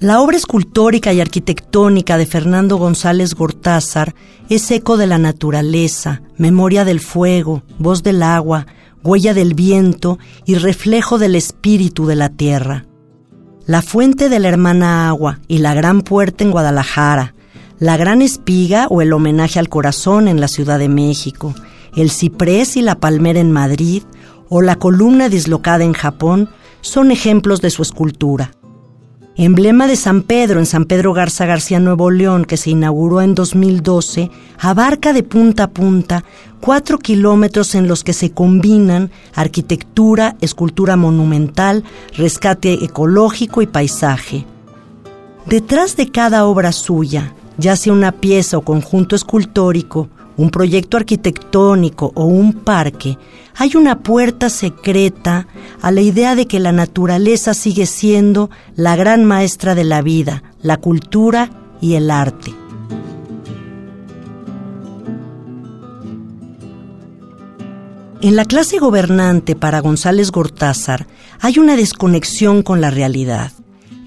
La obra escultórica y arquitectónica de Fernando González Gortázar es eco de la naturaleza, memoria del fuego, voz del agua, huella del viento y reflejo del espíritu de la tierra. La fuente de la hermana agua y la gran puerta en Guadalajara, la gran espiga o el homenaje al corazón en la Ciudad de México, el ciprés y la palmera en Madrid o la columna dislocada en Japón son ejemplos de su escultura. Emblema de San Pedro en San Pedro Garza García Nuevo León, que se inauguró en 2012, abarca de punta a punta cuatro kilómetros en los que se combinan arquitectura, escultura monumental, rescate ecológico y paisaje. Detrás de cada obra suya, ya sea una pieza o conjunto escultórico, un proyecto arquitectónico o un parque, hay una puerta secreta a la idea de que la naturaleza sigue siendo la gran maestra de la vida, la cultura y el arte. En la clase gobernante para González Gortázar hay una desconexión con la realidad.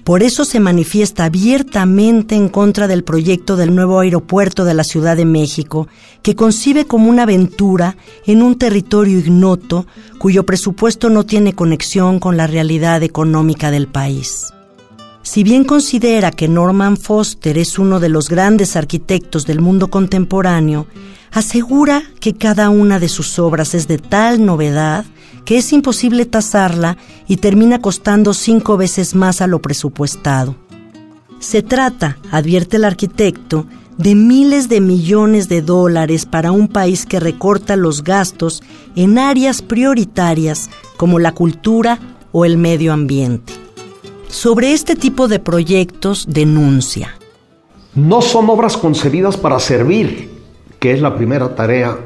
Por eso se manifiesta abiertamente en contra del proyecto del nuevo aeropuerto de la Ciudad de México, que concibe como una aventura en un territorio ignoto cuyo presupuesto no tiene conexión con la realidad económica del país. Si bien considera que Norman Foster es uno de los grandes arquitectos del mundo contemporáneo, asegura que cada una de sus obras es de tal novedad que es imposible tasarla y termina costando cinco veces más a lo presupuestado. Se trata, advierte el arquitecto, de miles de millones de dólares para un país que recorta los gastos en áreas prioritarias como la cultura o el medio ambiente. Sobre este tipo de proyectos denuncia. No son obras concebidas para servir, que es la primera tarea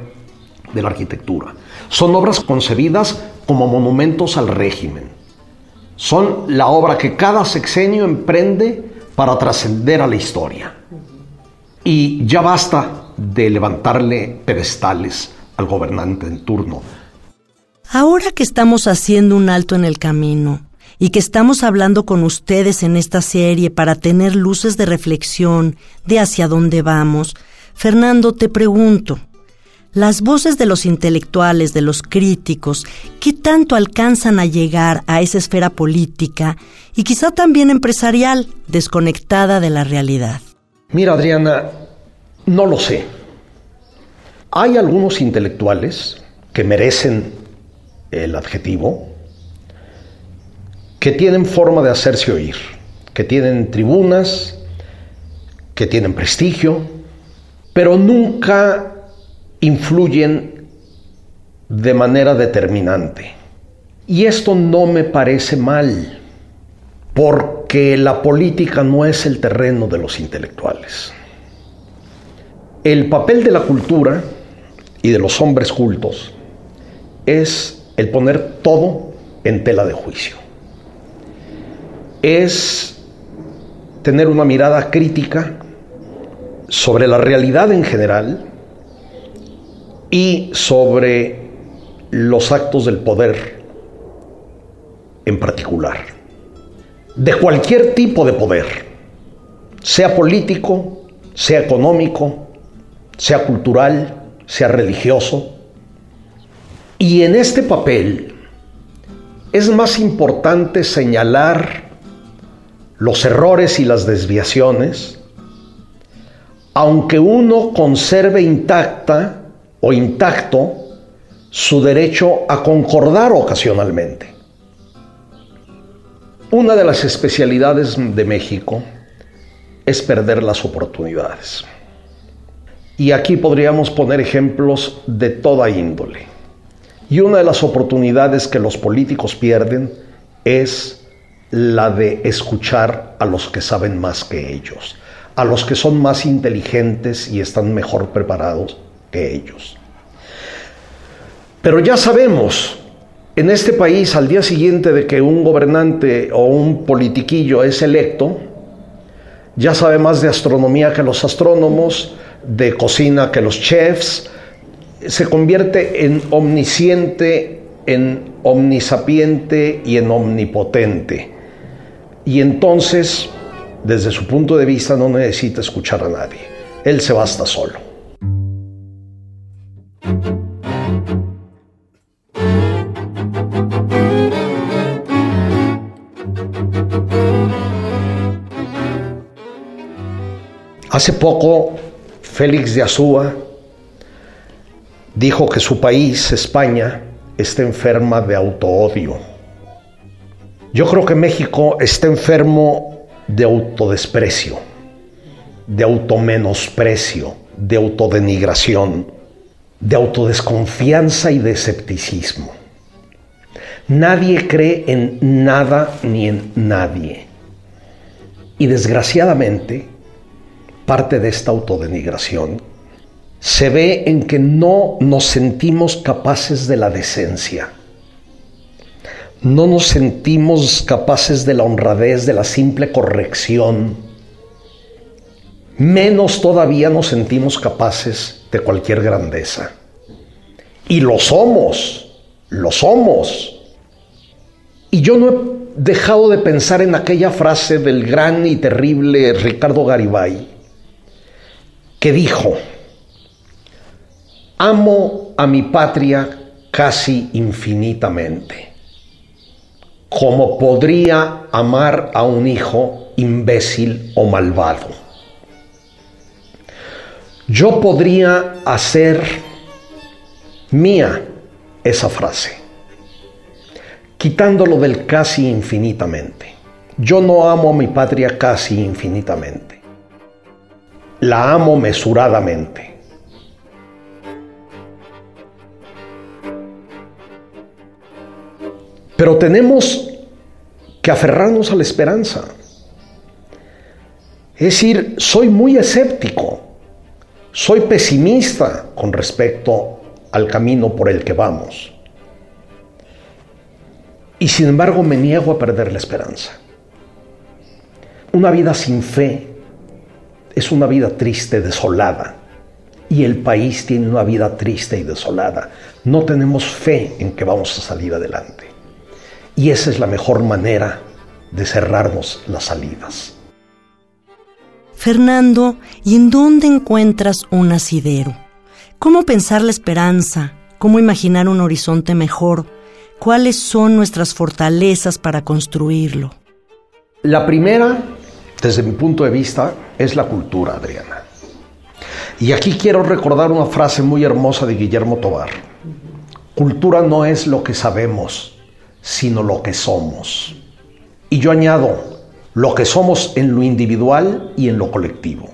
de la arquitectura. Son obras concebidas como monumentos al régimen. Son la obra que cada sexenio emprende para trascender a la historia. Y ya basta de levantarle pedestales al gobernante en turno. Ahora que estamos haciendo un alto en el camino y que estamos hablando con ustedes en esta serie para tener luces de reflexión de hacia dónde vamos, Fernando, te pregunto, las voces de los intelectuales, de los críticos, ¿qué tanto alcanzan a llegar a esa esfera política y quizá también empresarial, desconectada de la realidad? Mira, Adriana, no lo sé. Hay algunos intelectuales que merecen el adjetivo, que tienen forma de hacerse oír, que tienen tribunas, que tienen prestigio, pero nunca influyen de manera determinante. Y esto no me parece mal, porque la política no es el terreno de los intelectuales. El papel de la cultura y de los hombres cultos es el poner todo en tela de juicio. Es tener una mirada crítica sobre la realidad en general y sobre los actos del poder en particular, de cualquier tipo de poder, sea político, sea económico, sea cultural, sea religioso. Y en este papel es más importante señalar los errores y las desviaciones, aunque uno conserve intacta o intacto su derecho a concordar ocasionalmente. Una de las especialidades de México es perder las oportunidades. Y aquí podríamos poner ejemplos de toda índole. Y una de las oportunidades que los políticos pierden es la de escuchar a los que saben más que ellos, a los que son más inteligentes y están mejor preparados que ellos. Pero ya sabemos, en este país, al día siguiente de que un gobernante o un politiquillo es electo, ya sabe más de astronomía que los astrónomos, de cocina que los chefs, se convierte en omnisciente, en omnisapiente y en omnipotente. Y entonces, desde su punto de vista, no necesita escuchar a nadie. Él se basta solo. Hace poco, Félix de Azúa dijo que su país, España, está enferma de autoodio. Yo creo que México está enfermo de autodesprecio, de automenosprecio, de autodenigración, de autodesconfianza y de escepticismo. Nadie cree en nada ni en nadie. Y desgraciadamente, parte de esta autodenigración se ve en que no nos sentimos capaces de la decencia. No nos sentimos capaces de la honradez, de la simple corrección. Menos todavía nos sentimos capaces de cualquier grandeza. Y lo somos, lo somos. Y yo no he dejado de pensar en aquella frase del gran y terrible Ricardo Garibay, que dijo, amo a mi patria casi infinitamente, como podría amar a un hijo imbécil o malvado. Yo podría hacer mía esa frase, quitándolo del casi infinitamente. Yo no amo a mi patria casi infinitamente. La amo mesuradamente. Pero tenemos que aferrarnos a la esperanza. Es decir, soy muy escéptico, soy pesimista con respecto al camino por el que vamos. Y sin embargo me niego a perder la esperanza. Una vida sin fe es una vida triste, desolada. Y el país tiene una vida triste y desolada. No tenemos fe en que vamos a salir adelante. Y esa es la mejor manera de cerrarnos las salidas. Fernando, ¿y en dónde encuentras un asidero? ¿Cómo pensar la esperanza? ¿Cómo imaginar un horizonte mejor? ¿Cuáles son nuestras fortalezas para construirlo? La primera, desde mi punto de vista, es la cultura, Adriana. Y aquí quiero recordar una frase muy hermosa de Guillermo Tobar. Cultura no es lo que sabemos, sino lo que somos. Y yo añado, lo que somos en lo individual y en lo colectivo.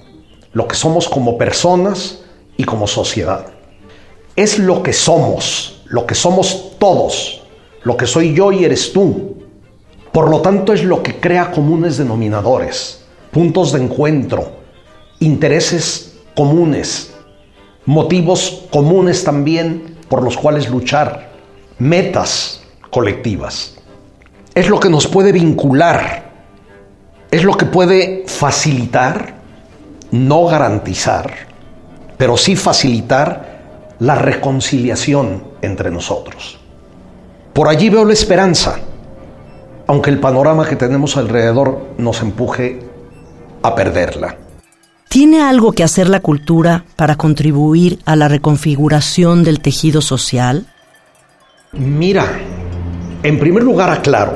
Lo que somos como personas y como sociedad. Es lo que somos, lo que somos todos, lo que soy yo y eres tú. Por lo tanto es lo que crea comunes denominadores, puntos de encuentro, intereses comunes, motivos comunes también por los cuales luchar, metas colectivas. Es lo que nos puede vincular, es lo que puede facilitar, no garantizar, pero sí facilitar la reconciliación entre nosotros. Por allí veo la esperanza, aunque el panorama que tenemos alrededor nos empuje a perderla. ¿Tiene algo que hacer la cultura para contribuir a la reconfiguración del tejido social? Mira, en primer lugar, aclaro,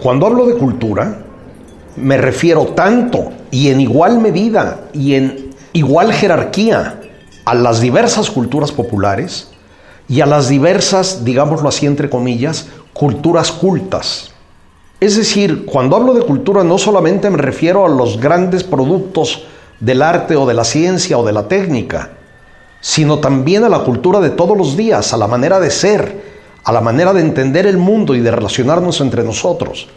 cuando hablo de cultura, me refiero tanto y en igual medida y en igual jerarquía a las diversas culturas populares y a las diversas, digámoslo así entre comillas, culturas cultas. Es decir, cuando hablo de cultura no solamente me refiero a los grandes productos del arte o de la ciencia o de la técnica, sino también a la cultura de todos los días, a la manera de ser, a la manera de entender el mundo y de relacionarnos entre nosotros.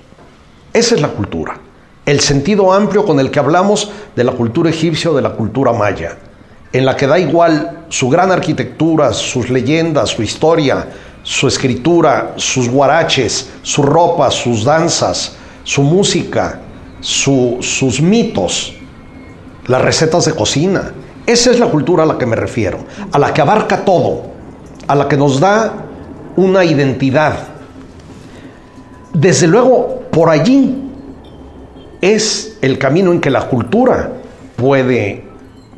Esa es la cultura. El sentido amplio con el que hablamos de la cultura egipcia o de la cultura maya, en la que da igual su gran arquitectura, sus leyendas, su historia, su escritura, sus guaraches, su ropa, sus danzas, su música, sus mitos, las recetas de cocina. Esa es la cultura a la que me refiero, a la que abarca todo, a la que nos da una identidad. Desde luego, por allí es el camino en que la cultura puede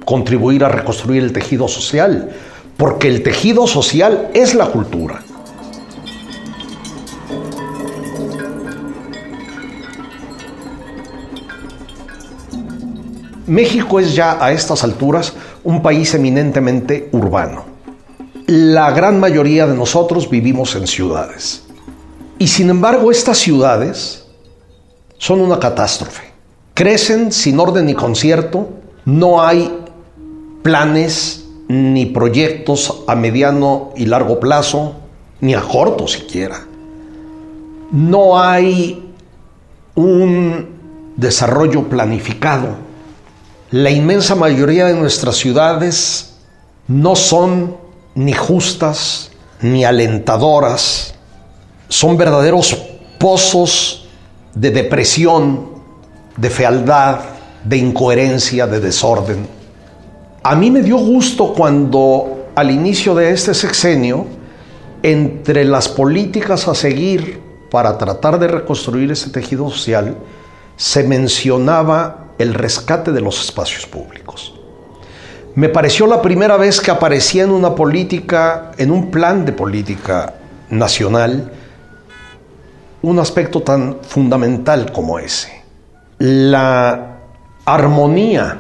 contribuir a reconstruir el tejido social, porque el tejido social es la cultura. México es ya a estas alturas un país eminentemente urbano. La gran mayoría de nosotros vivimos en ciudades. Y sin embargo estas ciudades son una catástrofe. Crecen sin orden ni concierto, no hay planes ni proyectos a mediano y largo plazo, ni a corto siquiera. No hay un desarrollo planificado la inmensa mayoría de nuestras ciudades no son ni justas ni alentadoras, son verdaderos pozos de depresión, de fealdad, de incoherencia, de desorden. A mí me dio gusto cuando al inicio de este sexenio, entre las políticas a seguir para tratar de reconstruir ese tejido social, se mencionaba el rescate de los espacios públicos. Me pareció la primera vez que aparecía en una política, en un plan de política nacional, un aspecto tan fundamental como ese. La armonía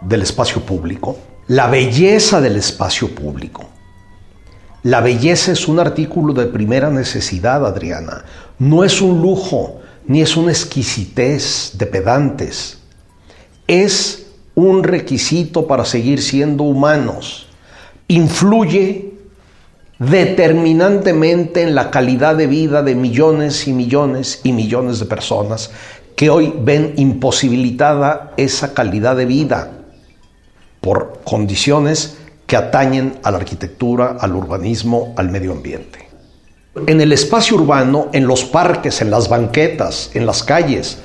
del espacio público, la belleza del espacio público. La belleza es un artículo de primera necesidad, Adriana. No es un lujo, ni es una exquisitez de pedantes es un requisito para seguir siendo humanos. Influye determinantemente en la calidad de vida de millones y millones y millones de personas que hoy ven imposibilitada esa calidad de vida por condiciones que atañen a la arquitectura, al urbanismo, al medio ambiente. En el espacio urbano, en los parques, en las banquetas, en las calles,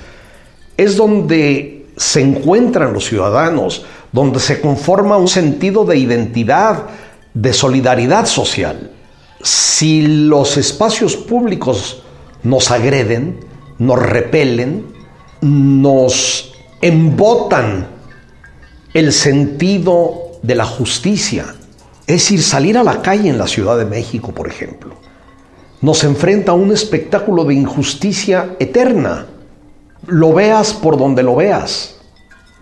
es donde se encuentran los ciudadanos, donde se conforma un sentido de identidad, de solidaridad social. Si los espacios públicos nos agreden, nos repelen, nos embotan el sentido de la justicia, es decir, salir a la calle en la Ciudad de México, por ejemplo, nos enfrenta a un espectáculo de injusticia eterna lo veas por donde lo veas.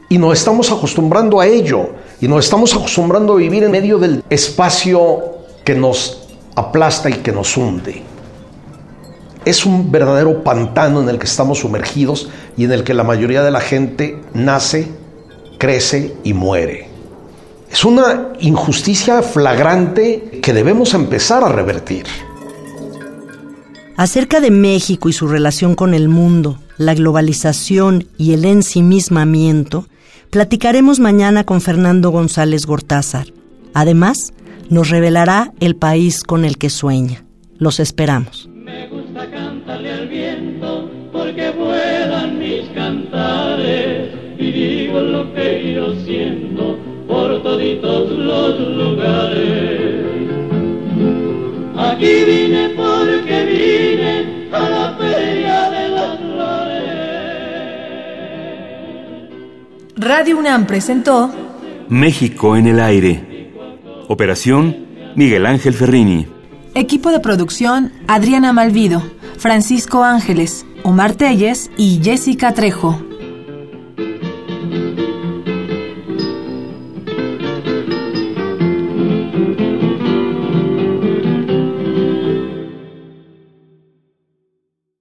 Y nos estamos acostumbrando a ello. Y nos estamos acostumbrando a vivir en medio del espacio que nos aplasta y que nos hunde. Es un verdadero pantano en el que estamos sumergidos y en el que la mayoría de la gente nace, crece y muere. Es una injusticia flagrante que debemos empezar a revertir. Acerca de México y su relación con el mundo, la globalización y el ensimismamiento, platicaremos mañana con Fernando González Gortázar. Además, nos revelará el país con el que sueña. Los esperamos. Me gusta cantarle al viento porque vuelan mis cantares y digo lo que yo siento por toditos los lugares. Aquí vine porque vine a la feria de las flores. Radio UNAM presentó México en el aire. Operación Miguel Ángel Ferrini. Equipo de producción Adriana Malvido, Francisco Ángeles, Omar Telles y Jessica Trejo.